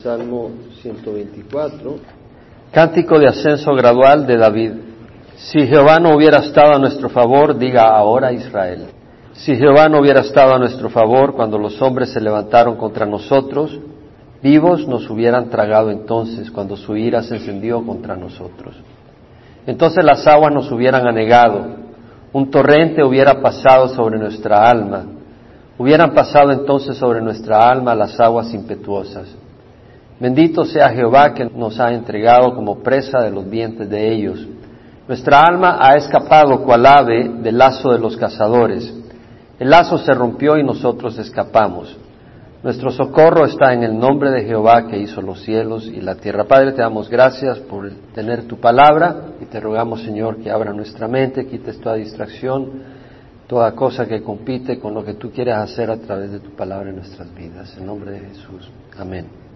Salmo 124. Cántico de ascenso gradual de David. Si Jehová no hubiera estado a nuestro favor, diga ahora Israel. Si Jehová no hubiera estado a nuestro favor cuando los hombres se levantaron contra nosotros, vivos nos hubieran tragado entonces cuando su ira se encendió contra nosotros. Entonces las aguas nos hubieran anegado, un torrente hubiera pasado sobre nuestra alma, hubieran pasado entonces sobre nuestra alma las aguas impetuosas. Bendito sea Jehová que nos ha entregado como presa de los dientes de ellos. Nuestra alma ha escapado cual ave del lazo de los cazadores. El lazo se rompió y nosotros escapamos. Nuestro socorro está en el nombre de Jehová que hizo los cielos y la tierra. Padre, te damos gracias por tener tu palabra y te rogamos, Señor, que abra nuestra mente, quites toda distracción, toda cosa que compite con lo que tú quieres hacer a través de tu palabra en nuestras vidas. En nombre de Jesús. Amén.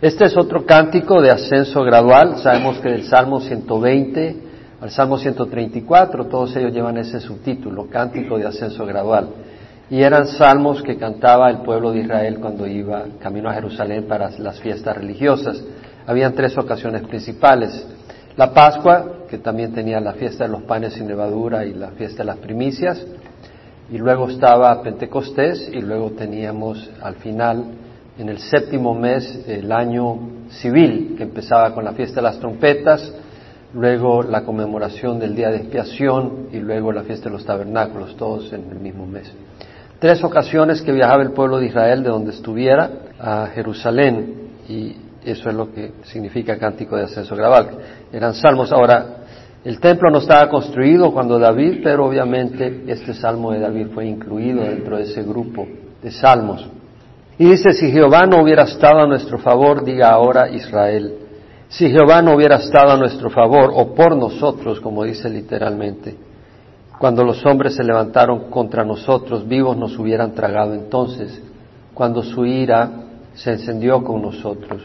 Este es otro cántico de ascenso gradual. Sabemos que del Salmo 120 al Salmo 134, todos ellos llevan ese subtítulo, cántico de ascenso gradual. Y eran salmos que cantaba el pueblo de Israel cuando iba camino a Jerusalén para las fiestas religiosas. Habían tres ocasiones principales. La Pascua, que también tenía la fiesta de los panes sin levadura y la fiesta de las primicias. Y luego estaba Pentecostés y luego teníamos al final en el séptimo mes el año civil, que empezaba con la fiesta de las trompetas, luego la conmemoración del día de expiación y luego la fiesta de los tabernáculos, todos en el mismo mes. Tres ocasiones que viajaba el pueblo de Israel de donde estuviera a Jerusalén y eso es lo que significa cántico de ascenso gradual. Eran salmos. Ahora, el templo no estaba construido cuando David, pero obviamente este salmo de David fue incluido dentro de ese grupo de salmos. Y dice, si Jehová no hubiera estado a nuestro favor, diga ahora Israel, si Jehová no hubiera estado a nuestro favor o por nosotros, como dice literalmente, cuando los hombres se levantaron contra nosotros, vivos nos hubieran tragado entonces, cuando su ira se encendió con nosotros.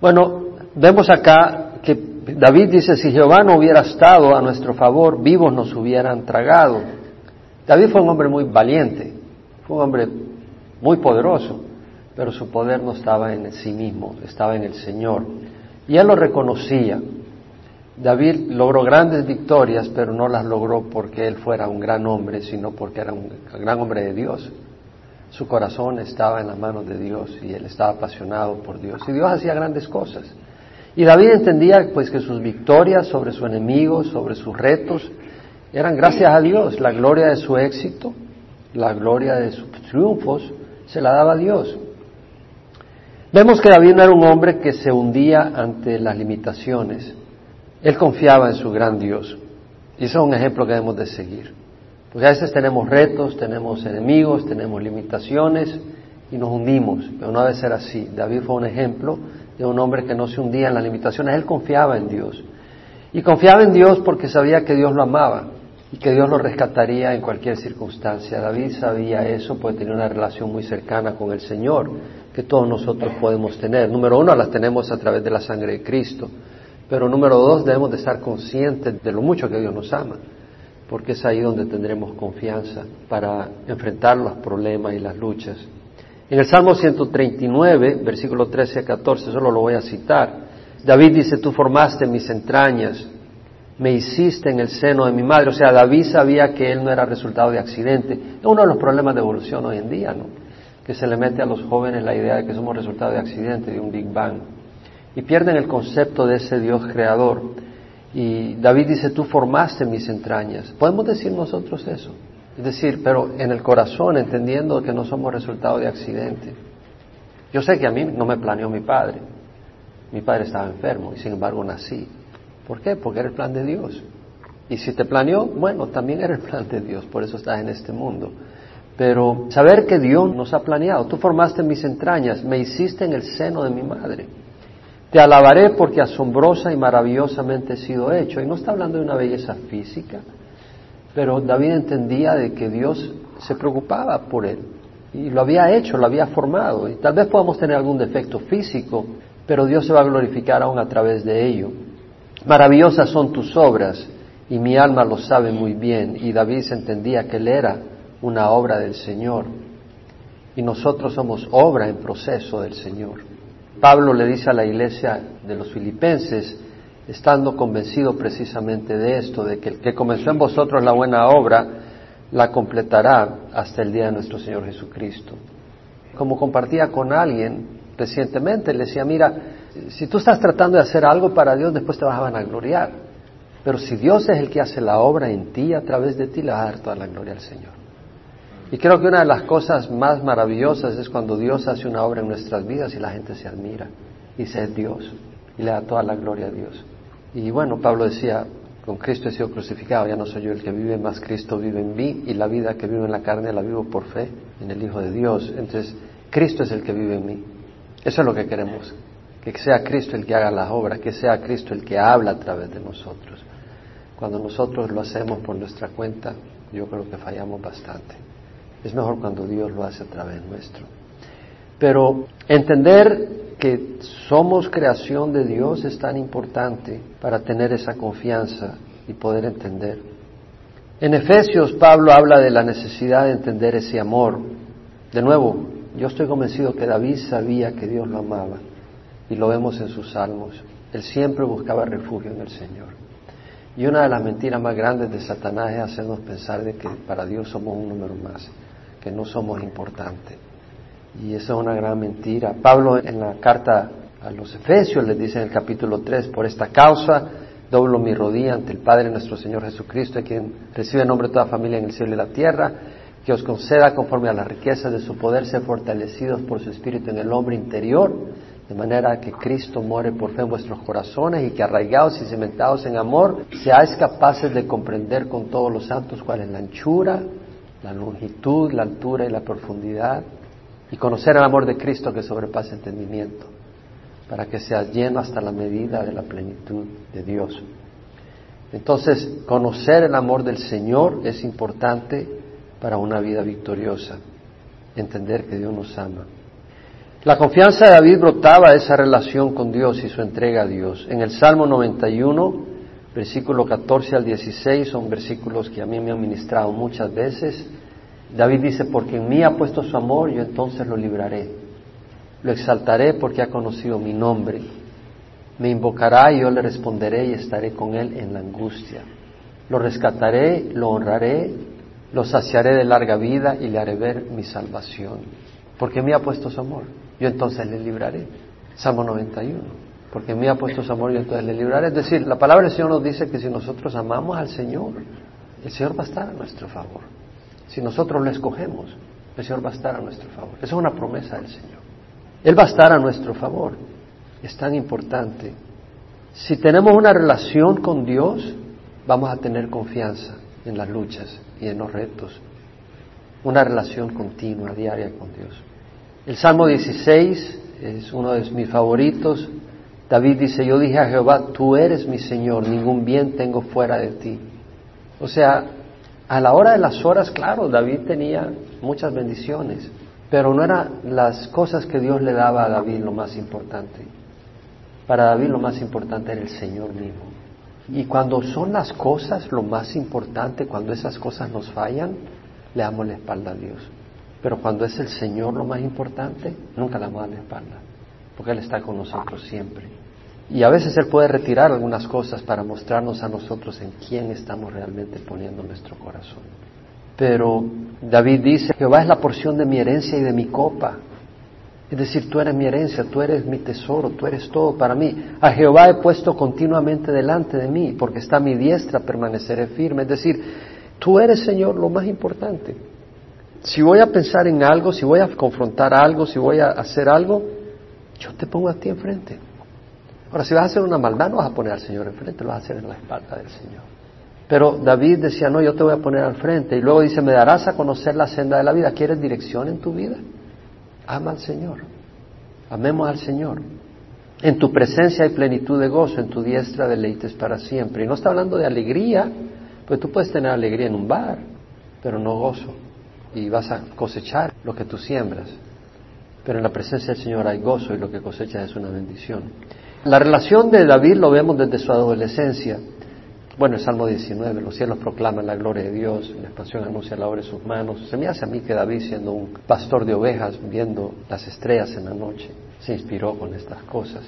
Bueno, vemos acá que David dice, si Jehová no hubiera estado a nuestro favor, vivos nos hubieran tragado. David fue un hombre muy valiente, fue un hombre muy poderoso, pero su poder no estaba en sí mismo, estaba en el Señor. Y él lo reconocía. David logró grandes victorias, pero no las logró porque él fuera un gran hombre, sino porque era un gran hombre de Dios. Su corazón estaba en las manos de Dios y él estaba apasionado por Dios. Y Dios hacía grandes cosas. Y David entendía pues que sus victorias sobre su enemigo, sobre sus retos, eran gracias a Dios. La gloria de su éxito, la gloria de sus triunfos, se la daba a Dios. Vemos que David no era un hombre que se hundía ante las limitaciones. Él confiaba en su gran Dios. Y eso es un ejemplo que debemos de seguir. Porque a veces tenemos retos, tenemos enemigos, tenemos limitaciones y nos hundimos. Pero no debe ser así. David fue un ejemplo de un hombre que no se hundía en las limitaciones. Él confiaba en Dios. Y confiaba en Dios porque sabía que Dios lo amaba y que Dios lo rescataría en cualquier circunstancia. David sabía eso porque tenía una relación muy cercana con el Señor, que todos nosotros podemos tener. Número uno, las tenemos a través de la sangre de Cristo. Pero número dos, debemos de estar conscientes de lo mucho que Dios nos ama, porque es ahí donde tendremos confianza para enfrentar los problemas y las luchas. En el Salmo 139, versículo 13 a 14, solo lo voy a citar. David dice, tú formaste mis entrañas, me hiciste en el seno de mi madre. O sea, David sabía que él no era resultado de accidente. Es uno de los problemas de evolución hoy en día, ¿no? Que se le mete a los jóvenes la idea de que somos resultado de accidente, de un Big Bang. Y pierden el concepto de ese Dios creador. Y David dice, tú formaste mis entrañas. ¿Podemos decir nosotros eso? Es decir, pero en el corazón, entendiendo que no somos resultado de accidente. Yo sé que a mí no me planeó mi padre. Mi padre estaba enfermo y sin embargo nací. ¿Por qué? Porque era el plan de Dios. Y si te planeó, bueno, también era el plan de Dios, por eso estás en este mundo. Pero saber que Dios nos ha planeado, tú formaste mis entrañas, me hiciste en el seno de mi madre. Te alabaré porque asombrosa y maravillosamente he sido hecho. Y no está hablando de una belleza física, pero David entendía de que Dios se preocupaba por él. Y lo había hecho, lo había formado. Y tal vez podamos tener algún defecto físico, pero Dios se va a glorificar aún a través de ello. Maravillosas son tus obras y mi alma lo sabe muy bien. Y David se entendía que él era una obra del Señor y nosotros somos obra en proceso del Señor. Pablo le dice a la iglesia de los filipenses, estando convencido precisamente de esto, de que el que comenzó en vosotros la buena obra, la completará hasta el día de nuestro Señor Jesucristo. Como compartía con alguien recientemente, le decía, mira, si tú estás tratando de hacer algo para Dios, después te vas a vanagloriar. Pero si Dios es el que hace la obra en ti, a través de ti, le vas a dar toda la gloria al Señor. Y creo que una de las cosas más maravillosas es cuando Dios hace una obra en nuestras vidas y la gente se admira y dice es Dios y le da toda la gloria a Dios. Y bueno, Pablo decía, con Cristo he sido crucificado, ya no soy yo el que vive, más Cristo vive en mí y la vida que vivo en la carne la vivo por fe en el Hijo de Dios. Entonces, Cristo es el que vive en mí. Eso es lo que queremos, que sea Cristo el que haga las obras, que sea Cristo el que habla a través de nosotros. Cuando nosotros lo hacemos por nuestra cuenta, yo creo que fallamos bastante. Es mejor cuando Dios lo hace a través nuestro. Pero entender que somos creación de Dios es tan importante para tener esa confianza y poder entender. En Efesios Pablo habla de la necesidad de entender ese amor. De nuevo, yo estoy convencido que David sabía que Dios lo amaba y lo vemos en sus salmos. Él siempre buscaba refugio en el Señor. Y una de las mentiras más grandes de Satanás es hacernos pensar de que para Dios somos un número más, que no somos importantes. Y eso es una gran mentira. Pablo en la carta a los Efesios les dice en el capítulo 3, por esta causa doblo mi rodilla ante el Padre nuestro Señor Jesucristo, quien recibe el nombre de toda familia en el cielo y la tierra, que os conceda conforme a la riqueza de su poder ser fortalecidos por su Espíritu en el hombre interior de manera que Cristo muere por fe en vuestros corazones y que arraigados y cimentados en amor, seáis capaces de comprender con todos los santos cuál es la anchura, la longitud, la altura y la profundidad, y conocer el amor de Cristo que sobrepasa entendimiento, para que seas lleno hasta la medida de la plenitud de Dios. Entonces, conocer el amor del Señor es importante para una vida victoriosa, entender que Dios nos ama. La confianza de David brotaba de esa relación con Dios y su entrega a Dios. En el Salmo 91, versículo 14 al 16, son versículos que a mí me han ministrado muchas veces. David dice, porque en mí ha puesto su amor, yo entonces lo libraré. Lo exaltaré porque ha conocido mi nombre. Me invocará y yo le responderé y estaré con él en la angustia. Lo rescataré, lo honraré, lo saciaré de larga vida y le haré ver mi salvación. Porque me ha puesto su amor yo entonces le libraré. Salmo 91. Porque me ha puesto su amor, yo entonces le libraré. Es decir, la palabra del Señor nos dice que si nosotros amamos al Señor, el Señor va a estar a nuestro favor. Si nosotros lo escogemos, el Señor va a estar a nuestro favor. Esa es una promesa del Señor. Él va a estar a nuestro favor. Es tan importante. Si tenemos una relación con Dios, vamos a tener confianza en las luchas y en los retos. Una relación continua, diaria con Dios. El Salmo 16 es uno de mis favoritos. David dice, yo dije a Jehová, tú eres mi Señor, ningún bien tengo fuera de ti. O sea, a la hora de las horas, claro, David tenía muchas bendiciones, pero no eran las cosas que Dios le daba a David lo más importante. Para David lo más importante era el Señor mismo. Y cuando son las cosas lo más importante, cuando esas cosas nos fallan, le damos la espalda a Dios. Pero cuando es el Señor lo más importante, nunca le damos la espalda, porque Él está con nosotros siempre. Y a veces Él puede retirar algunas cosas para mostrarnos a nosotros en quién estamos realmente poniendo nuestro corazón. Pero David dice, Jehová es la porción de mi herencia y de mi copa. Es decir, tú eres mi herencia, tú eres mi tesoro, tú eres todo para mí. A Jehová he puesto continuamente delante de mí, porque está mi diestra, permaneceré firme. Es decir, tú eres, Señor, lo más importante. Si voy a pensar en algo, si voy a confrontar algo, si voy a hacer algo, yo te pongo a ti enfrente. Ahora, si vas a hacer una maldad, no vas a poner al Señor enfrente, lo vas a hacer en la espalda del Señor. Pero David decía, no, yo te voy a poner al frente. Y luego dice, me darás a conocer la senda de la vida. ¿Quieres dirección en tu vida? Ama al Señor. Amemos al Señor. En tu presencia hay plenitud de gozo, en tu diestra deleites para siempre. Y no está hablando de alegría, pues tú puedes tener alegría en un bar, pero no gozo y vas a cosechar lo que tú siembras. Pero en la presencia del Señor hay gozo y lo que cosechas es una bendición. La relación de David lo vemos desde su adolescencia. Bueno, el Salmo 19, los cielos proclaman la gloria de Dios, la expansión anuncia la obra de sus manos. Se me hace a mí que David, siendo un pastor de ovejas, viendo las estrellas en la noche, se inspiró con estas cosas.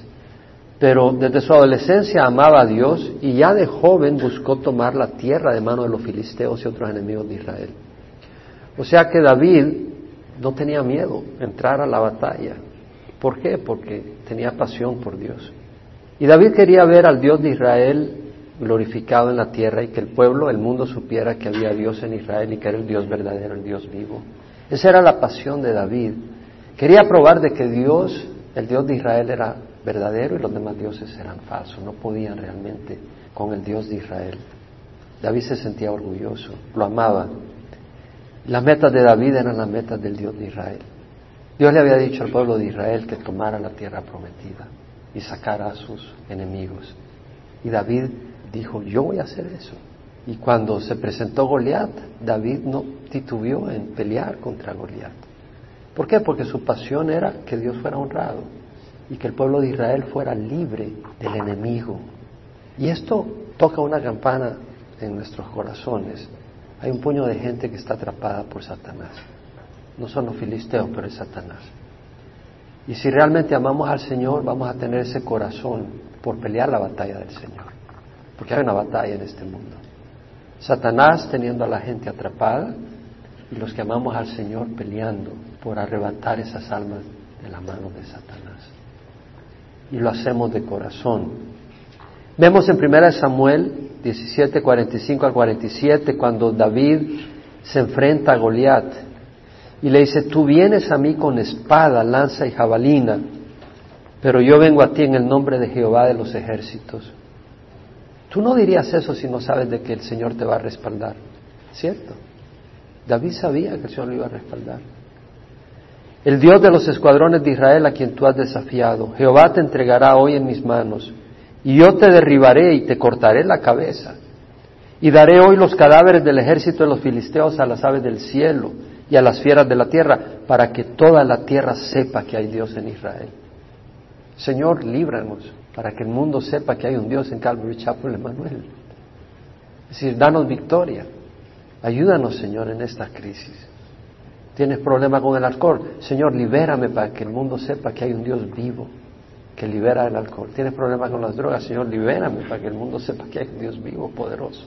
Pero desde su adolescencia amaba a Dios y ya de joven buscó tomar la tierra de mano de los filisteos y otros enemigos de Israel. O sea que David no tenía miedo entrar a la batalla. ¿Por qué? Porque tenía pasión por Dios. Y David quería ver al Dios de Israel glorificado en la tierra y que el pueblo, el mundo supiera que había Dios en Israel y que era el Dios verdadero, el Dios vivo. Esa era la pasión de David. Quería probar de que Dios, el Dios de Israel, era verdadero y los demás dioses eran falsos. No podían realmente con el Dios de Israel. David se sentía orgulloso, lo amaba. Las metas de David eran las metas del Dios de Israel. Dios le había dicho al pueblo de Israel que tomara la tierra prometida y sacara a sus enemigos. Y David dijo, yo voy a hacer eso. Y cuando se presentó Goliat, David no titubeó en pelear contra Goliat. ¿Por qué? Porque su pasión era que Dios fuera honrado y que el pueblo de Israel fuera libre del enemigo. Y esto toca una campana en nuestros corazones. Hay un puño de gente que está atrapada por Satanás. No son los filisteos, pero es Satanás. Y si realmente amamos al Señor, vamos a tener ese corazón por pelear la batalla del Señor. Porque hay una batalla en este mundo. Satanás teniendo a la gente atrapada y los que amamos al Señor peleando por arrebatar esas almas de la mano de Satanás. Y lo hacemos de corazón. Vemos en 1 Samuel 17, 45 al 47, cuando David se enfrenta a Goliat y le dice, tú vienes a mí con espada, lanza y jabalina, pero yo vengo a ti en el nombre de Jehová de los ejércitos. Tú no dirías eso si no sabes de que el Señor te va a respaldar, ¿cierto? David sabía que el Señor lo iba a respaldar. El Dios de los escuadrones de Israel a quien tú has desafiado, Jehová te entregará hoy en mis manos, y yo te derribaré y te cortaré la cabeza. Y daré hoy los cadáveres del ejército de los filisteos a las aves del cielo y a las fieras de la tierra, para que toda la tierra sepa que hay Dios en Israel. Señor, líbranos para que el mundo sepa que hay un Dios en Calvary Chapel Emanuel. Es decir, danos victoria. Ayúdanos, Señor, en esta crisis. ¿Tienes problema con el alcohol? Señor, libérame para que el mundo sepa que hay un Dios vivo que libera el alcohol. ¿Tienes problema con las drogas? Señor, libérame para que el mundo sepa que hay Dios vivo, poderoso.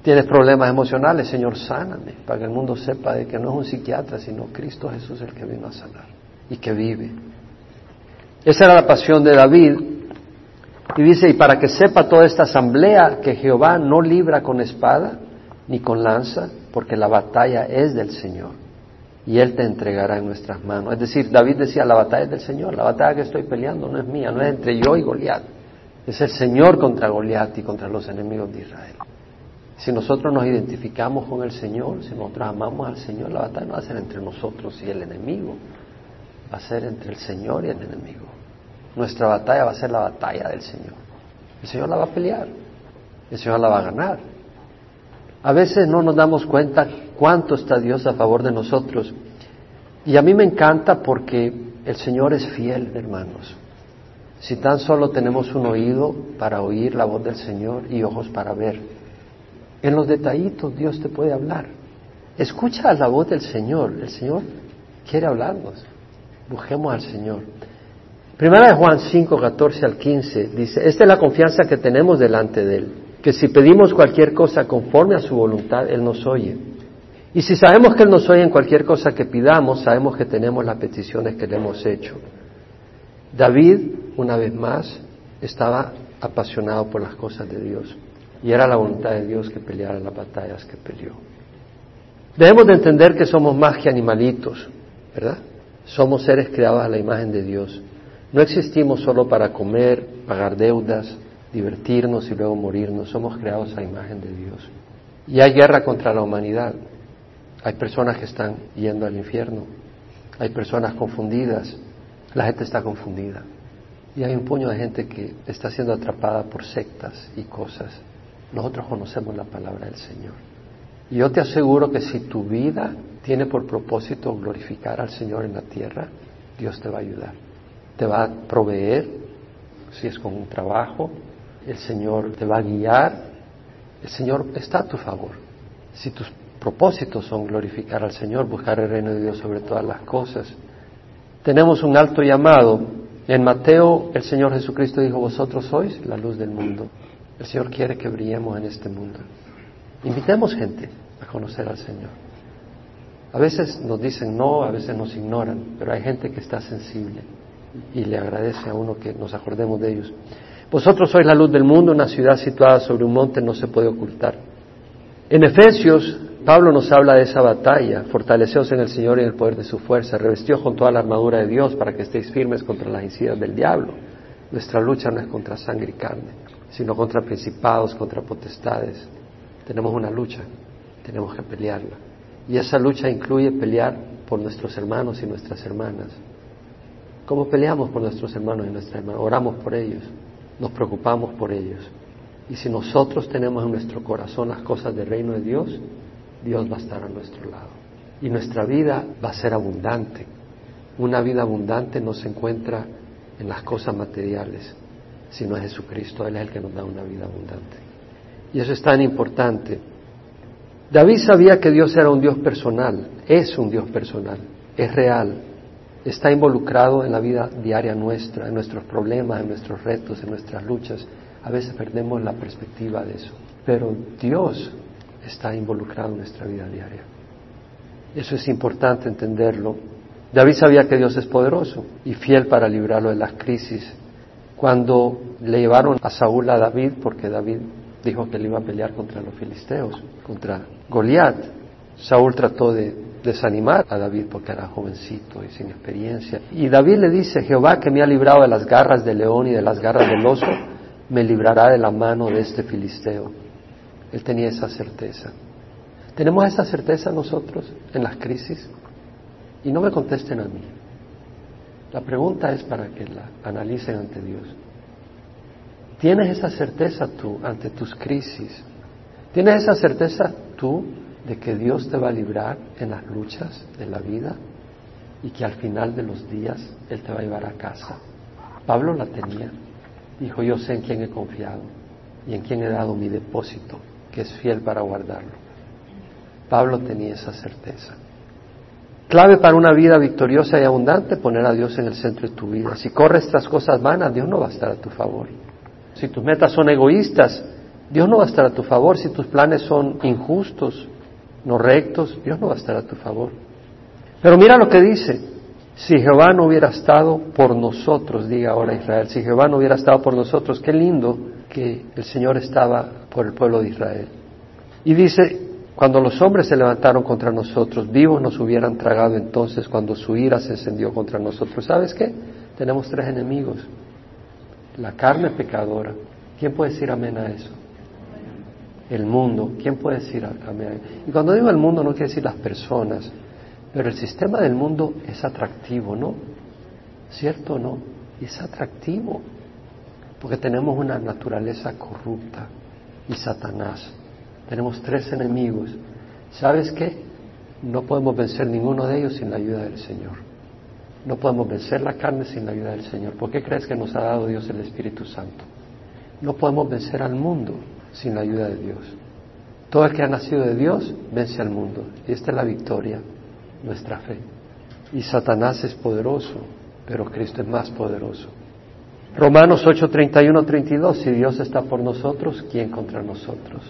¿Tienes problemas emocionales? Señor, sáname para que el mundo sepa de que no es un psiquiatra, sino Cristo Jesús el que vino a sanar y que vive. Esa era la pasión de David y dice, y para que sepa toda esta asamblea que Jehová no libra con espada ni con lanza, porque la batalla es del Señor y Él te entregará en nuestras manos. Es decir, David decía, la batalla es del Señor, la batalla que estoy peleando no es mía, no es entre yo y Goliat, es el Señor contra Goliat y contra los enemigos de Israel. Si nosotros nos identificamos con el Señor, si nosotros amamos al Señor, la batalla no va a ser entre nosotros y el enemigo, va a ser entre el Señor y el enemigo. Nuestra batalla va a ser la batalla del Señor. El Señor la va a pelear. El Señor la va a ganar. A veces no nos damos cuenta cuánto está Dios a favor de nosotros. Y a mí me encanta porque el Señor es fiel, hermanos. Si tan solo tenemos un oído para oír la voz del Señor y ojos para ver, en los detallitos Dios te puede hablar. Escucha la voz del Señor. El Señor quiere hablarnos. Busquemos al Señor. Primera de Juan 5, 14 al 15 dice, esta es la confianza que tenemos delante de Él, que si pedimos cualquier cosa conforme a su voluntad, Él nos oye. Y si sabemos que Él nos oye en cualquier cosa que pidamos, sabemos que tenemos las peticiones que le hemos hecho. David, una vez más, estaba apasionado por las cosas de Dios y era la voluntad de Dios que peleara las batallas que peleó. Debemos de entender que somos más que animalitos, ¿verdad? Somos seres creados a la imagen de Dios. No existimos solo para comer, pagar deudas, divertirnos y luego morirnos. Somos creados a imagen de Dios. Y hay guerra contra la humanidad. Hay personas que están yendo al infierno. Hay personas confundidas. La gente está confundida. Y hay un puño de gente que está siendo atrapada por sectas y cosas. Nosotros conocemos la palabra del Señor. Y yo te aseguro que si tu vida tiene por propósito glorificar al Señor en la tierra, Dios te va a ayudar te va a proveer, si es con un trabajo, el Señor te va a guiar, el Señor está a tu favor. Si tus propósitos son glorificar al Señor, buscar el reino de Dios sobre todas las cosas. Tenemos un alto llamado En Mateo el Señor Jesucristo dijo, vosotros sois la luz del mundo. El Señor quiere que brillemos en este mundo. Invitemos gente a conocer al Señor. A veces nos dicen no, a veces nos ignoran, pero hay gente que está sensible y le agradece a uno que nos acordemos de ellos. Vosotros sois la luz del mundo, una ciudad situada sobre un monte no se puede ocultar. En Efesios, Pablo nos habla de esa batalla, fortaleceos en el Señor y en el poder de su fuerza, revestió con toda la armadura de Dios para que estéis firmes contra las incidas del diablo. Nuestra lucha no es contra sangre y carne, sino contra principados, contra potestades. Tenemos una lucha, tenemos que pelearla. Y esa lucha incluye pelear por nuestros hermanos y nuestras hermanas. ¿Cómo peleamos por nuestros hermanos y nuestras hermanas? Oramos por ellos, nos preocupamos por ellos. Y si nosotros tenemos en nuestro corazón las cosas del reino de Dios, Dios va a estar a nuestro lado. Y nuestra vida va a ser abundante. Una vida abundante no se encuentra en las cosas materiales, sino en Jesucristo. Él es el que nos da una vida abundante. Y eso es tan importante. David sabía que Dios era un Dios personal, es un Dios personal, es real, está involucrado en la vida diaria nuestra, en nuestros problemas, en nuestros retos, en nuestras luchas. A veces perdemos la perspectiva de eso. Pero Dios está involucrado en nuestra vida diaria. Eso es importante entenderlo. David sabía que Dios es poderoso y fiel para librarlo de las crisis. Cuando le llevaron a Saúl a David, porque David dijo que le iba a pelear contra los filisteos, contra Goliat, Saúl trató de desanimar a David porque era jovencito y sin experiencia. Y David le dice, Jehová que me ha librado de las garras del león y de las garras del oso, me librará de la mano de este filisteo. Él tenía esa certeza. ¿Tenemos esa certeza nosotros en las crisis? Y no me contesten a mí. La pregunta es para que la analicen ante Dios. ¿Tienes esa certeza tú ante tus crisis? ¿Tienes esa certeza tú de que Dios te va a librar en las luchas de la vida y que al final de los días Él te va a llevar a casa? Pablo la tenía. Dijo, yo sé en quién he confiado y en quién he dado mi depósito, que es fiel para guardarlo. Pablo tenía esa certeza. Clave para una vida victoriosa y abundante, poner a Dios en el centro de tu vida. Si corres estas cosas vanas, Dios no va a estar a tu favor. Si tus metas son egoístas, Dios no va a estar a tu favor. Si tus planes son injustos, no rectos, Dios no va a estar a tu favor. Pero mira lo que dice, si Jehová no hubiera estado por nosotros, diga ahora Israel, si Jehová no hubiera estado por nosotros, qué lindo que el Señor estaba por el pueblo de Israel. Y dice, cuando los hombres se levantaron contra nosotros, vivos nos hubieran tragado entonces cuando su ira se encendió contra nosotros. ¿Sabes qué? Tenemos tres enemigos. La carne pecadora. ¿Quién puede decir amén a eso? El mundo. ¿Quién puede decir amén a eso? Y cuando digo el mundo no quiere decir las personas, pero el sistema del mundo es atractivo, ¿no? ¿Cierto o no? Es atractivo, porque tenemos una naturaleza corrupta y Satanás. Tenemos tres enemigos. ¿Sabes qué? No podemos vencer ninguno de ellos sin la ayuda del Señor. No podemos vencer la carne sin la ayuda del Señor. ¿Por qué crees que nos ha dado Dios el Espíritu Santo? No podemos vencer al mundo sin la ayuda de Dios. Todo el que ha nacido de Dios vence al mundo. Y esta es la victoria nuestra fe. Y Satanás es poderoso, pero Cristo es más poderoso. Romanos 8, 31, 32, si Dios está por nosotros, ¿quién contra nosotros?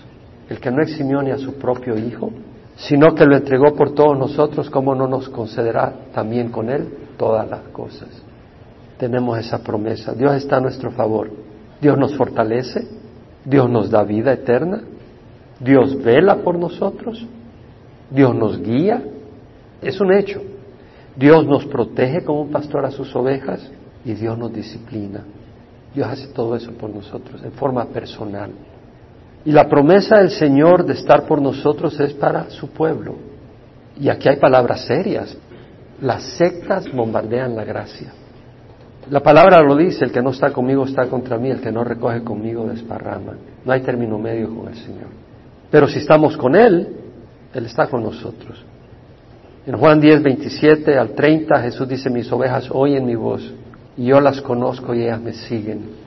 El que no eximió ni a su propio Hijo, sino que lo entregó por todos nosotros, ¿cómo no nos concederá también con Él todas las cosas? Tenemos esa promesa. Dios está a nuestro favor. Dios nos fortalece. Dios nos da vida eterna. Dios vela por nosotros. Dios nos guía. Es un hecho. Dios nos protege como un pastor a sus ovejas y Dios nos disciplina. Dios hace todo eso por nosotros en forma personal. Y la promesa del Señor de estar por nosotros es para su pueblo. Y aquí hay palabras serias. Las sectas bombardean la gracia. La palabra lo dice, el que no está conmigo está contra mí, el que no recoge conmigo desparrama. No hay término medio con el Señor. Pero si estamos con Él, Él está con nosotros. En Juan 10, 27 al 30 Jesús dice, mis ovejas oyen mi voz y yo las conozco y ellas me siguen.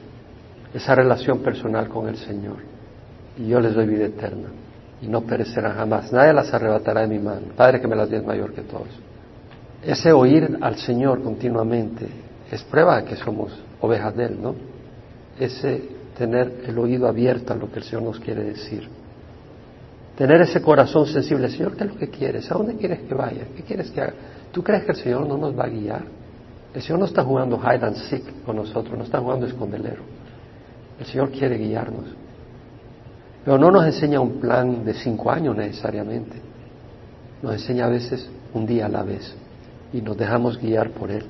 Esa relación personal con el Señor. Y yo les doy vida eterna y no perecerán jamás. Nadie las arrebatará de mi mano. Padre que me las dé mayor que todos. Ese oír al Señor continuamente es prueba de que somos ovejas de Él, ¿no? Ese tener el oído abierto a lo que el Señor nos quiere decir. Tener ese corazón sensible. Señor, ¿qué es lo que quieres? ¿A dónde quieres que vaya? ¿Qué quieres que haga? ¿Tú crees que el Señor no nos va a guiar? El Señor no está jugando hide and seek con nosotros, no está jugando escondelero. El Señor quiere guiarnos. Pero no nos enseña un plan de cinco años necesariamente. Nos enseña a veces un día a la vez y nos dejamos guiar por Él.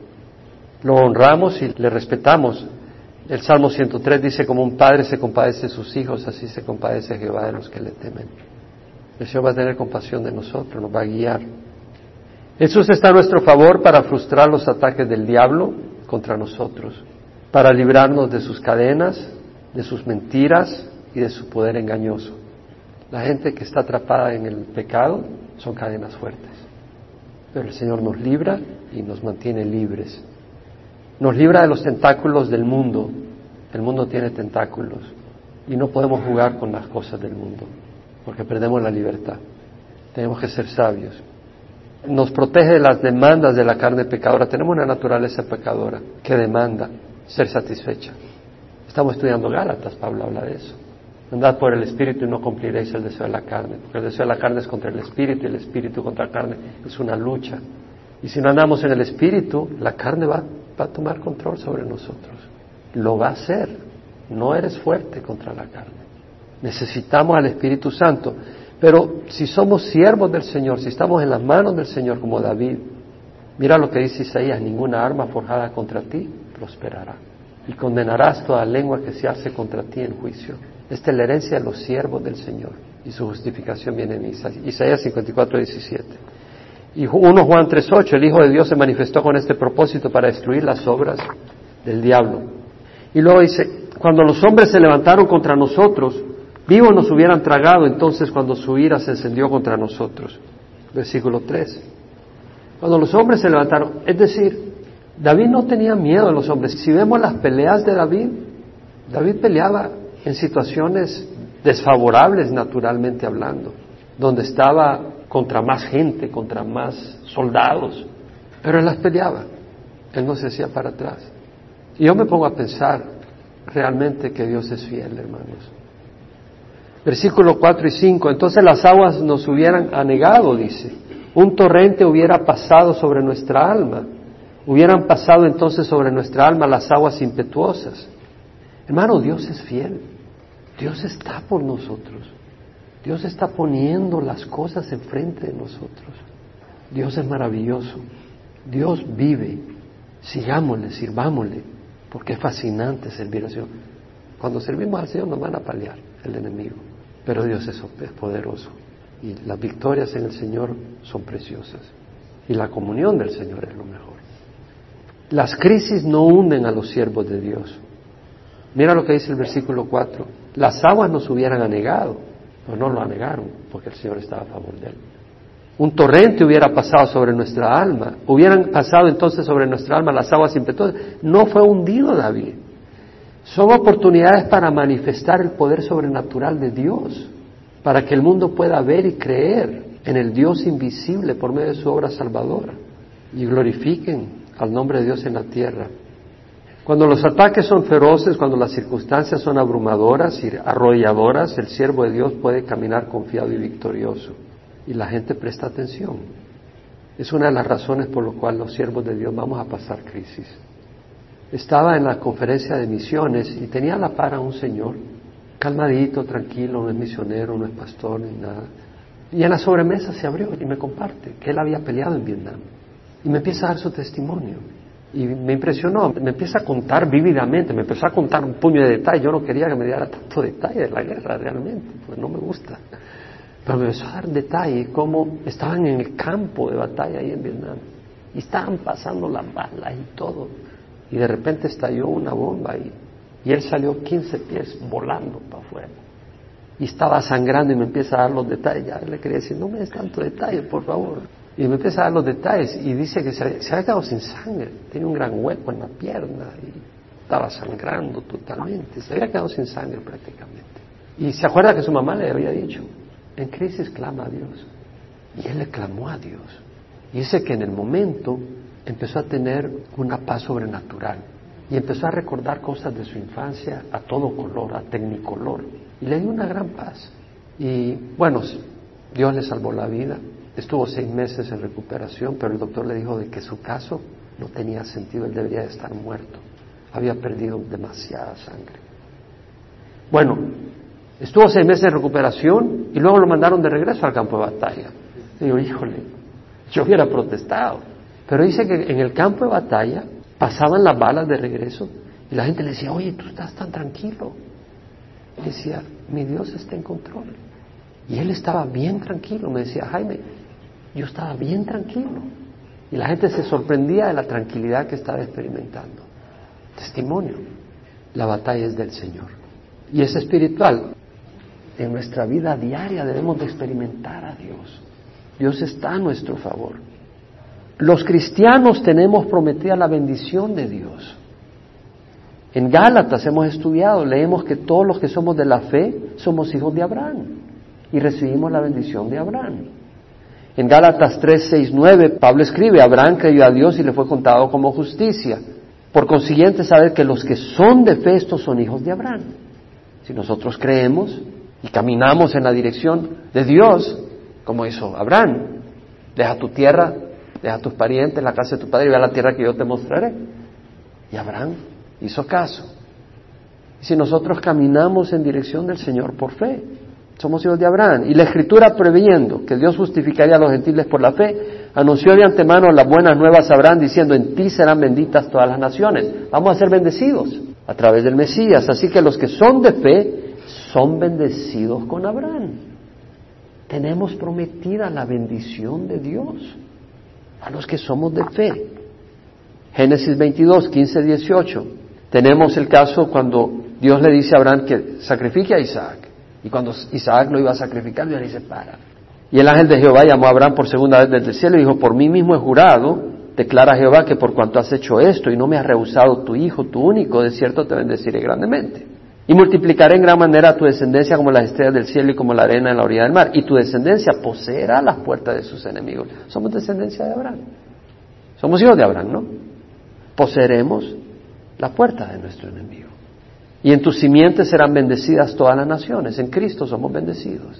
Lo honramos y le respetamos. El Salmo 103 dice, como un padre se compadece de sus hijos, así se compadece Jehová de los que le temen. El Señor va a tener compasión de nosotros, nos va a guiar. Jesús está a nuestro favor para frustrar los ataques del diablo contra nosotros, para librarnos de sus cadenas, de sus mentiras y de su poder engañoso. La gente que está atrapada en el pecado son cadenas fuertes, pero el Señor nos libra y nos mantiene libres. Nos libra de los tentáculos del mundo. El mundo tiene tentáculos y no podemos jugar con las cosas del mundo porque perdemos la libertad. Tenemos que ser sabios. Nos protege de las demandas de la carne pecadora. Tenemos una naturaleza pecadora que demanda ser satisfecha. Estamos estudiando Gálatas, Pablo habla de eso. Andad por el Espíritu y no cumpliréis el deseo de la carne, porque el deseo de la carne es contra el Espíritu y el Espíritu contra la carne es una lucha. Y si no andamos en el Espíritu, la carne va, va a tomar control sobre nosotros. Lo va a hacer. No eres fuerte contra la carne. Necesitamos al Espíritu Santo. Pero si somos siervos del Señor, si estamos en las manos del Señor como David, mira lo que dice Isaías, ninguna arma forjada contra ti prosperará. Y condenarás toda lengua que se hace contra ti en juicio. Esta es la herencia de los siervos del Señor. Y su justificación viene en Isaías 54, 17. Y 1 Juan 3.8, el Hijo de Dios se manifestó con este propósito para destruir las obras del diablo. Y luego dice, cuando los hombres se levantaron contra nosotros, Vivos nos hubieran tragado entonces cuando su ira se encendió contra nosotros. Versículo 3. Cuando los hombres se levantaron, es decir, David no tenía miedo a los hombres. Si vemos las peleas de David, David peleaba en situaciones desfavorables naturalmente hablando, donde estaba contra más gente, contra más soldados, pero él las peleaba, él no se hacía para atrás. Y yo me pongo a pensar realmente que Dios es fiel, hermanos. Versículo 4 y 5. Entonces las aguas nos hubieran anegado, dice. Un torrente hubiera pasado sobre nuestra alma. Hubieran pasado entonces sobre nuestra alma las aguas impetuosas. Hermano, Dios es fiel. Dios está por nosotros. Dios está poniendo las cosas enfrente de nosotros. Dios es maravilloso. Dios vive. Sigámosle, sirvámosle, porque es fascinante servir al Señor. Cuando servimos al Señor nos van a paliar el enemigo. Pero Dios es, poderoso y las victorias en el Señor son preciosas y la comunión del Señor es lo mejor. Las crisis no hunden a los siervos de Dios. Mira lo que dice el versículo 4. Las aguas nos hubieran anegado, pero no lo anegaron porque el Señor estaba a favor de él. Un torrente hubiera pasado sobre nuestra alma, hubieran pasado entonces sobre nuestra alma las aguas impetuosas. No fue hundido David, son oportunidades para manifestar el poder sobrenatural de Dios, para que el mundo pueda ver y creer en el Dios invisible por medio de su obra salvadora y glorifiquen al nombre de Dios en la tierra. Cuando los ataques son feroces, cuando las circunstancias son abrumadoras y arrolladoras, el siervo de Dios puede caminar confiado y victorioso. Y la gente presta atención. Es una de las razones por las cuales los siervos de Dios vamos a pasar crisis estaba en la conferencia de misiones y tenía la par a un señor, calmadito, tranquilo, no es misionero, no es pastor ni nada. Y en la sobremesa se abrió y me comparte que él había peleado en Vietnam. Y me empieza a dar su testimonio. Y me impresionó, me empieza a contar vívidamente, me empezó a contar un puño de detalles. Yo no quería que me diera tanto detalle de la guerra realmente, porque no me gusta. Pero me empezó a dar detalles, cómo estaban en el campo de batalla ahí en Vietnam. Y estaban pasando las balas y todo y de repente estalló una bomba y, y él salió 15 pies volando para afuera. Y estaba sangrando y me empieza a dar los detalles. Ya le quería decir, no me des tanto detalle, por favor. Y me empieza a dar los detalles y dice que se, había quedado sin sangre. Tiene un gran hueco en la pierna y estaba sangrando totalmente. Se había quedado sin sangre prácticamente. Y se acuerda que su mamá le había dicho, en crisis clama a Dios. Y él le clamó a Dios. Y dice que en el momento empezó a tener una paz sobrenatural y empezó a recordar cosas de su infancia a todo color, a tecnicolor. Y le dio una gran paz. Y bueno, Dios le salvó la vida. Estuvo seis meses en recuperación, pero el doctor le dijo de que su caso no tenía sentido, él debería de estar muerto. Había perdido demasiada sangre. Bueno, estuvo seis meses en recuperación y luego lo mandaron de regreso al campo de batalla. Digo, híjole, yo hubiera protestado. Pero dice que en el campo de batalla pasaban las balas de regreso y la gente le decía, oye, tú estás tan tranquilo. Decía, mi Dios está en control. Y él estaba bien tranquilo. Me decía, Jaime, yo estaba bien tranquilo. Y la gente se sorprendía de la tranquilidad que estaba experimentando. Testimonio. La batalla es del Señor. Y es espiritual. En nuestra vida diaria debemos de experimentar a Dios. Dios está a nuestro favor. Los cristianos tenemos prometida la bendición de Dios. En Gálatas hemos estudiado, leemos que todos los que somos de la fe somos hijos de Abraham y recibimos la bendición de Abraham. En Gálatas 3, 6, 9, Pablo escribe, Abraham creyó a Dios y le fue contado como justicia. Por consiguiente, saber que los que son de fe, estos son hijos de Abraham. Si nosotros creemos y caminamos en la dirección de Dios, como hizo Abraham, deja tu tierra, deja tus parientes, la casa de tu padre y ve a la tierra que yo te mostraré. Y Abraham hizo caso. Y si nosotros caminamos en dirección del Señor por fe, somos hijos de Abraham. Y la Escritura, previendo que Dios justificaría a los gentiles por la fe, anunció de antemano las buenas nuevas a Abraham diciendo, en ti serán benditas todas las naciones. Vamos a ser bendecidos a través del Mesías. Así que los que son de fe son bendecidos con Abraham. Tenemos prometida la bendición de Dios a los que somos de fe. Génesis 22, 15, 18. Tenemos el caso cuando Dios le dice a Abraham que sacrifique a Isaac. Y cuando Isaac lo iba a sacrificar, Dios le dice, para. Y el ángel de Jehová llamó a Abraham por segunda vez desde el cielo y dijo, por mí mismo he jurado, declara Jehová que por cuanto has hecho esto y no me has rehusado tu hijo, tu único, de cierto te bendeciré grandemente. Y multiplicaré en gran manera tu descendencia como las estrellas del cielo y como la arena en la orilla del mar. Y tu descendencia poseerá las puertas de sus enemigos. Somos descendencia de Abraham. Somos hijos de Abraham, ¿no? Poseeremos la puerta de nuestro enemigo. Y en tus simientes serán bendecidas todas las naciones. En Cristo somos bendecidos.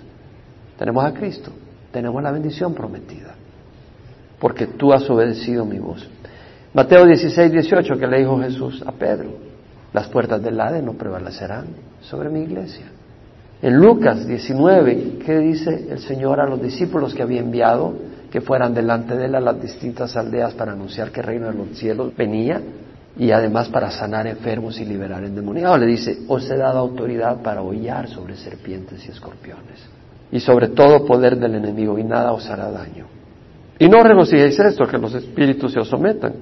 Tenemos a Cristo. Tenemos la bendición prometida. Porque tú has obedecido mi voz. Mateo 16, 18, que le dijo Jesús a Pedro. Las puertas del Hades no prevalecerán sobre mi iglesia. En Lucas 19, ¿qué dice el Señor a los discípulos que había enviado que fueran delante de él a las distintas aldeas para anunciar que el reino de los cielos venía y además para sanar enfermos y liberar endemoniados? Le dice, os he dado autoridad para hollar sobre serpientes y escorpiones y sobre todo poder del enemigo y nada os hará daño. Y no regocijéis esto, que los espíritus se os sometan,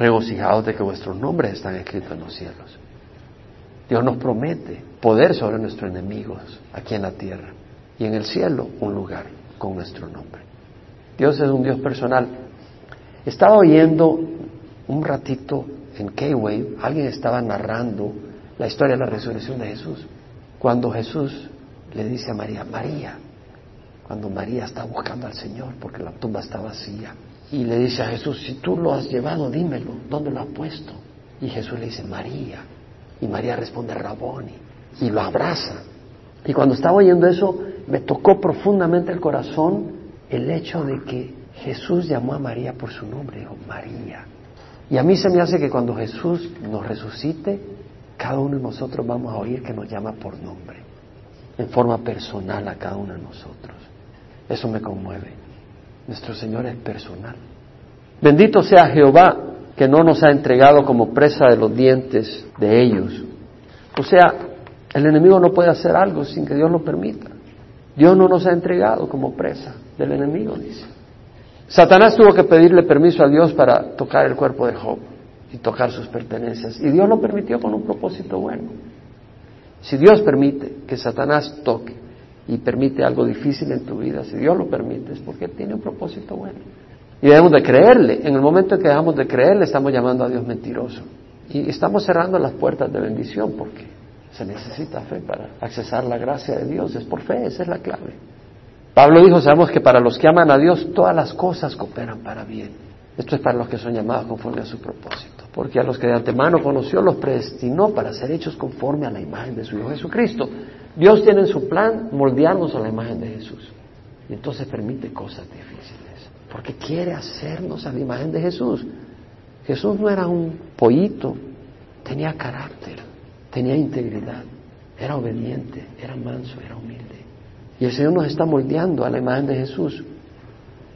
regocijados de que vuestros nombres están escritos en los cielos. Dios nos promete poder sobre nuestros enemigos aquí en la tierra y en el cielo un lugar con nuestro nombre. Dios es un Dios personal. Estaba oyendo un ratito en K-Wave, alguien estaba narrando la historia de la resurrección de Jesús. Cuando Jesús le dice a María, María, cuando María está buscando al Señor porque la tumba está vacía, y le dice a Jesús, si tú lo has llevado, dímelo, ¿dónde lo has puesto? Y Jesús le dice, María. Y María responde, Raboni. Y lo abraza. Y cuando estaba oyendo eso, me tocó profundamente el corazón el hecho de que Jesús llamó a María por su nombre, dijo, María. Y a mí se me hace que cuando Jesús nos resucite, cada uno de nosotros vamos a oír que nos llama por nombre, en forma personal a cada uno de nosotros. Eso me conmueve. Nuestro Señor es personal. Bendito sea Jehová que no nos ha entregado como presa de los dientes de ellos. O sea, el enemigo no puede hacer algo sin que Dios lo permita. Dios no nos ha entregado como presa del enemigo, dice. Satanás tuvo que pedirle permiso a Dios para tocar el cuerpo de Job y tocar sus pertenencias. Y Dios lo permitió con un propósito bueno. Si Dios permite que Satanás toque y permite algo difícil en tu vida, si Dios lo permite, es porque tiene un propósito bueno. Y debemos de creerle. En el momento en que dejamos de creerle, estamos llamando a Dios mentiroso. Y estamos cerrando las puertas de bendición porque se necesita fe para accesar la gracia de Dios. Es por fe, esa es la clave. Pablo dijo, sabemos que para los que aman a Dios todas las cosas cooperan para bien. Esto es para los que son llamados conforme a su propósito. Porque a los que de antemano conoció los predestinó para ser hechos conforme a la imagen de su Hijo Jesucristo. Dios tiene en su plan moldearnos a la imagen de Jesús. Y entonces permite cosas difíciles. Porque quiere hacernos a la imagen de Jesús. Jesús no era un pollito, tenía carácter, tenía integridad, era obediente, era manso, era humilde. Y el Señor nos está moldeando a la imagen de Jesús.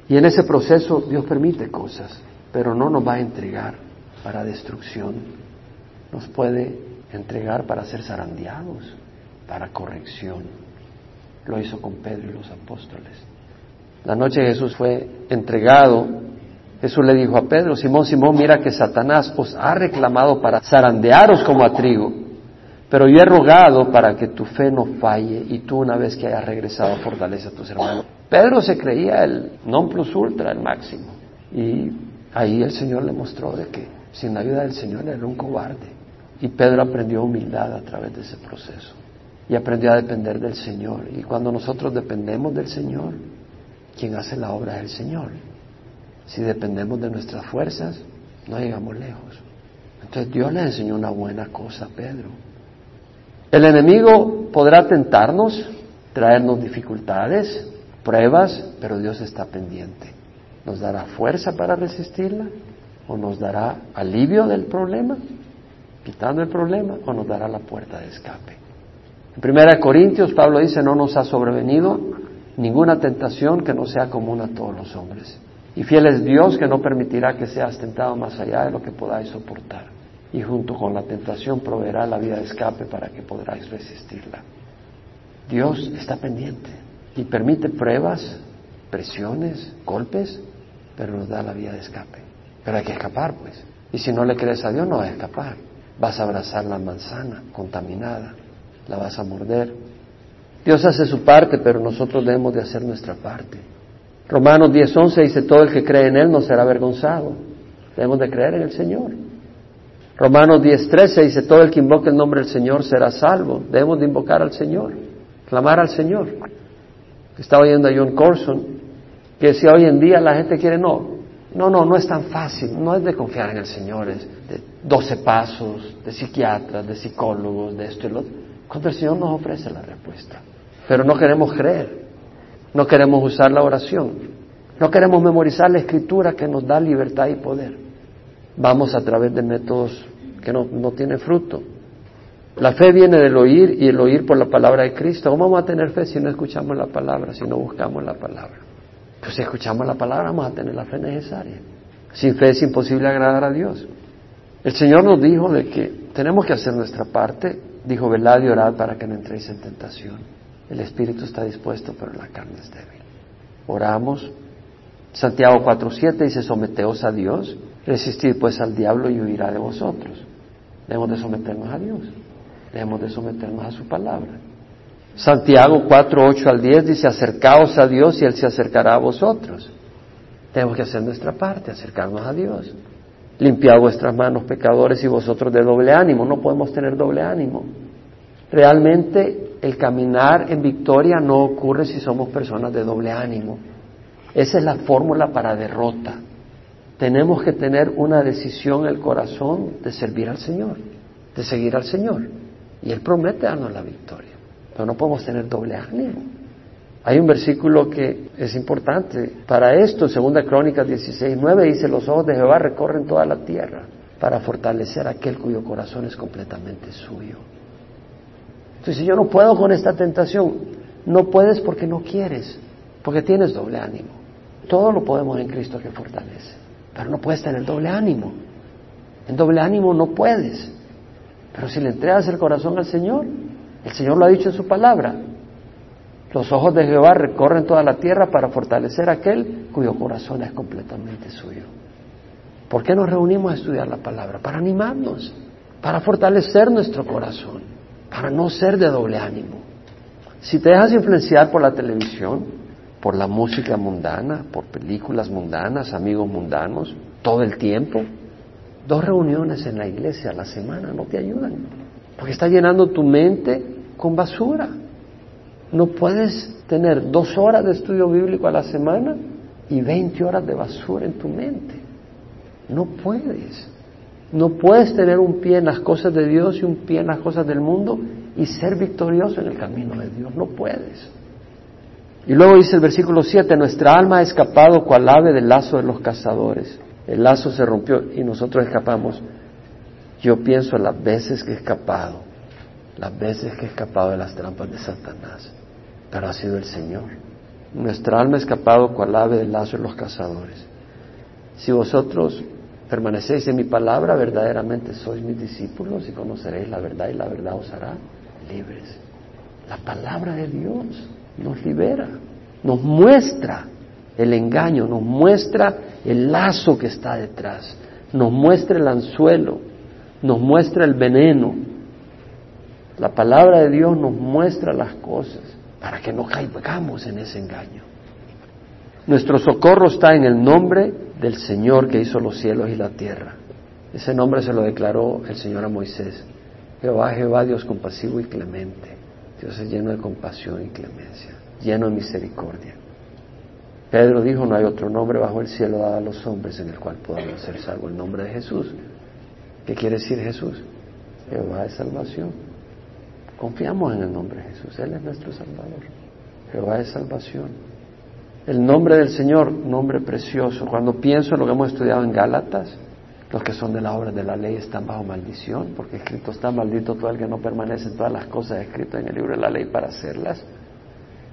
Y en ese proceso Dios permite cosas, pero no nos va a entregar para destrucción. Nos puede entregar para ser zarandeados, para corrección. Lo hizo con Pedro y los apóstoles. La noche Jesús fue entregado. Jesús le dijo a Pedro, Simón, Simón, mira que Satanás os ha reclamado para zarandearos como a trigo. Pero yo he rogado para que tu fe no falle y tú una vez que hayas regresado fortalece a tus hermanos. Pedro se creía el non plus ultra, el máximo. Y ahí el Señor le mostró de que sin la ayuda del Señor era un cobarde. Y Pedro aprendió humildad a través de ese proceso. Y aprendió a depender del Señor. Y cuando nosotros dependemos del Señor, quien hace la obra es el Señor. Si dependemos de nuestras fuerzas, no llegamos lejos. Entonces Dios le enseñó una buena cosa a Pedro. El enemigo podrá tentarnos, traernos dificultades, pruebas, pero Dios está pendiente. ¿Nos dará fuerza para resistirla? ¿O nos dará alivio del problema, quitando el problema? ¿O nos dará la puerta de escape? En Primera Corintios, Pablo dice, no nos ha sobrevenido ninguna tentación que no sea común a todos los hombres. Y fiel es Dios que no permitirá que seas tentado más allá de lo que podáis soportar y junto con la tentación proveerá la vía de escape para que podráis resistirla. Dios está pendiente y permite pruebas, presiones, golpes, pero nos da la vía de escape. Pero hay que escapar, pues. Y si no le crees a Dios, no vas a escapar. Vas a abrazar la manzana contaminada, la vas a morder. Dios hace su parte, pero nosotros debemos de hacer nuestra parte. Romanos 10:11 dice, todo el que cree en Él no será avergonzado. Debemos de creer en el Señor. Romanos 10:13 dice, todo el que invoque el nombre del Señor será salvo. Debemos de invocar al Señor, clamar al Señor. Estaba oyendo a John Corson que si hoy en día la gente quiere, no, no, no, no es tan fácil, no es de confiar en el Señor, es de 12 pasos, de psiquiatras, de psicólogos, de esto y lo otro. Cuando el Señor nos ofrece la respuesta. Pero no queremos creer, no queremos usar la oración, no queremos memorizar la escritura que nos da libertad y poder vamos a través de métodos que no, no tienen fruto. La fe viene del oír y el oír por la palabra de Cristo. ¿Cómo vamos a tener fe si no escuchamos la palabra, si no buscamos la palabra? Pues si escuchamos la palabra vamos a tener la fe necesaria. Sin fe es imposible agradar a Dios. El Señor nos dijo de que tenemos que hacer nuestra parte. Dijo, velad y orad para que no entréis en tentación. El espíritu está dispuesto, pero la carne es débil. Oramos. Santiago 4.7 dice, someteos a Dios Resistir pues al diablo y huirá de vosotros. Debemos de someternos a Dios. Debemos de someternos a su palabra. Santiago 4, 8 al 10 dice, acercaos a Dios y Él se acercará a vosotros. Tenemos que hacer nuestra parte, acercarnos a Dios. Limpiad vuestras manos, pecadores, y vosotros de doble ánimo. No podemos tener doble ánimo. Realmente el caminar en victoria no ocurre si somos personas de doble ánimo. Esa es la fórmula para derrota tenemos que tener una decisión en el corazón de servir al Señor, de seguir al Señor. Y Él promete darnos la victoria. Pero no podemos tener doble ánimo. Hay un versículo que es importante para esto, segunda Crónicas 16, 9, dice, los ojos de Jehová recorren toda la tierra para fortalecer a aquel cuyo corazón es completamente suyo. Entonces, yo no puedo con esta tentación, no puedes porque no quieres, porque tienes doble ánimo. Todo lo podemos en Cristo que fortalece. Pero no puedes tener doble ánimo. En doble ánimo no puedes. Pero si le entregas el corazón al Señor, el Señor lo ha dicho en su palabra. Los ojos de Jehová recorren toda la tierra para fortalecer aquel cuyo corazón es completamente suyo. ¿Por qué nos reunimos a estudiar la palabra? Para animarnos, para fortalecer nuestro corazón, para no ser de doble ánimo. Si te dejas influenciar por la televisión, por la música mundana, por películas mundanas, amigos mundanos, todo el tiempo. Dos reuniones en la iglesia a la semana no te ayudan, porque está llenando tu mente con basura. No puedes tener dos horas de estudio bíblico a la semana y veinte horas de basura en tu mente. No puedes. No puedes tener un pie en las cosas de Dios y un pie en las cosas del mundo y ser victorioso en el camino de Dios. No puedes. Y luego dice el versículo 7, nuestra alma ha escapado cual ave del lazo de los cazadores. El lazo se rompió y nosotros escapamos. Yo pienso las veces que he escapado, las veces que he escapado de las trampas de Satanás, pero ha sido el Señor. Nuestra alma ha escapado cual ave del lazo de los cazadores. Si vosotros permanecéis en mi palabra, verdaderamente sois mis discípulos y conoceréis la verdad y la verdad os hará libres. La palabra de Dios nos libera, nos muestra el engaño, nos muestra el lazo que está detrás, nos muestra el anzuelo, nos muestra el veneno. La palabra de Dios nos muestra las cosas para que no caigamos en ese engaño. Nuestro socorro está en el nombre del Señor que hizo los cielos y la tierra. Ese nombre se lo declaró el Señor a Moisés. Jehová, Jehová, Dios compasivo y clemente. Dios es lleno de compasión y clemencia, lleno de misericordia. Pedro dijo, no hay otro nombre bajo el cielo dado a los hombres en el cual podamos ser salvos. El nombre de Jesús. ¿Qué quiere decir Jesús? Jehová es salvación. Confiamos en el nombre de Jesús. Él es nuestro Salvador. Jehová es salvación. El nombre del Señor, nombre precioso. Cuando pienso en lo que hemos estudiado en Gálatas, los que son de la obra de la ley están bajo maldición, porque escrito está maldito todo el que no permanece en todas las cosas escritas en el libro de la ley para hacerlas.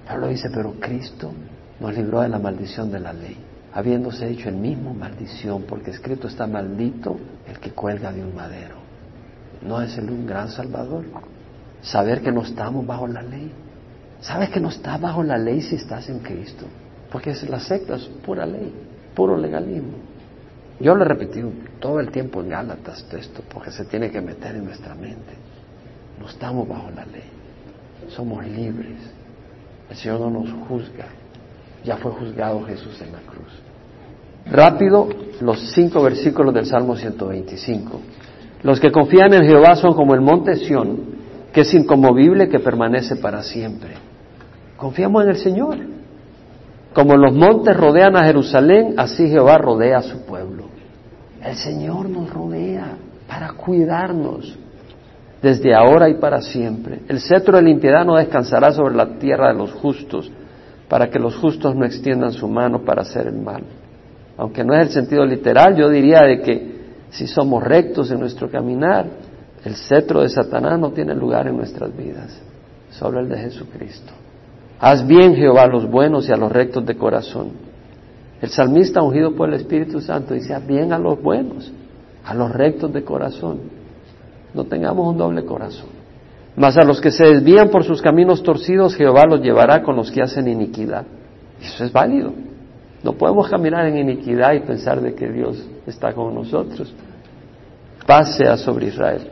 Pablo dice, pero Cristo nos libró de la maldición de la ley, habiéndose hecho el mismo maldición, porque escrito está maldito el que cuelga de un madero. ¿No es él un gran salvador? Saber que no estamos bajo la ley. ¿Sabes que no estás bajo la ley si estás en Cristo? Porque la secta es pura ley, puro legalismo. Yo lo he repetido todo el tiempo en Gálatas esto, porque se tiene que meter en nuestra mente. No estamos bajo la ley, somos libres. El Señor no nos juzga, ya fue juzgado Jesús en la cruz. Rápido, los cinco versículos del Salmo 125. Los que confían en Jehová son como el monte Sión, que es inconmovible, que permanece para siempre. Confiamos en el Señor. Como los montes rodean a Jerusalén, así Jehová rodea a su pueblo. El Señor nos rodea para cuidarnos desde ahora y para siempre. El cetro de la impiedad no descansará sobre la tierra de los justos, para que los justos no extiendan su mano para hacer el mal. Aunque no es el sentido literal, yo diría de que si somos rectos en nuestro caminar, el cetro de Satanás no tiene lugar en nuestras vidas, solo el de Jesucristo. Haz bien, Jehová, a los buenos y a los rectos de corazón. El salmista ungido por el Espíritu Santo dice, haz bien a los buenos, a los rectos de corazón. No tengamos un doble corazón. Mas a los que se desvían por sus caminos torcidos, Jehová los llevará con los que hacen iniquidad. Eso es válido. No podemos caminar en iniquidad y pensar de que Dios está con nosotros. Paz sea sobre Israel.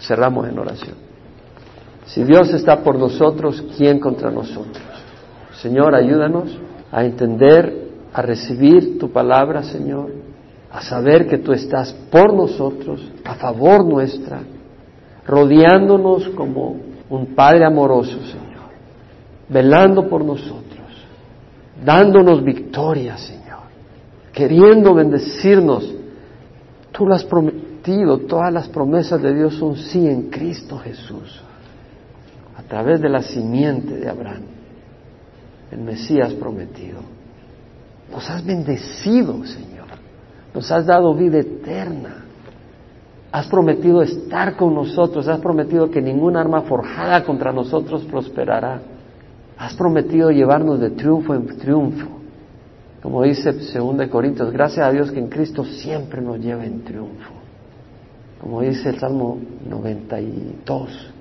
Cerramos en oración. Si Dios está por nosotros, ¿quién contra nosotros? Señor, ayúdanos a entender, a recibir tu palabra, Señor, a saber que tú estás por nosotros, a favor nuestra, rodeándonos como un Padre amoroso, Señor, velando por nosotros, dándonos victoria, Señor, queriendo bendecirnos. Tú lo has prometido, todas las promesas de Dios son sí en Cristo Jesús, a través de la simiente de Abraham, el Mesías prometido. Nos has bendecido, Señor, nos has dado vida eterna. Has prometido estar con nosotros, has prometido que ninguna arma forjada contra nosotros prosperará. Has prometido llevarnos de triunfo en triunfo. Como dice 2 Corintios, gracias a Dios que en Cristo siempre nos lleva en triunfo. Como dice el Salmo 92,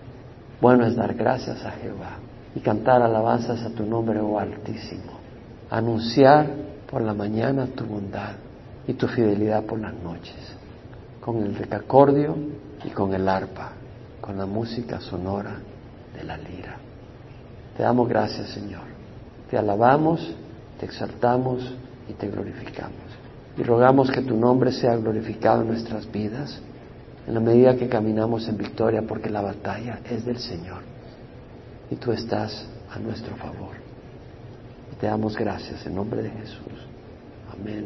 bueno es dar gracias a Jehová y cantar alabanzas a tu nombre, oh Altísimo. Anunciar por la mañana tu bondad y tu fidelidad por las noches con el recacordio y con el arpa, con la música sonora de la lira. Te damos gracias, Señor. Te alabamos, te exaltamos y te glorificamos. Y rogamos que tu nombre sea glorificado en nuestras vidas en la medida que caminamos en victoria, porque la batalla es del Señor y tú estás a nuestro favor. Y te damos gracias en nombre de Jesús. Amén.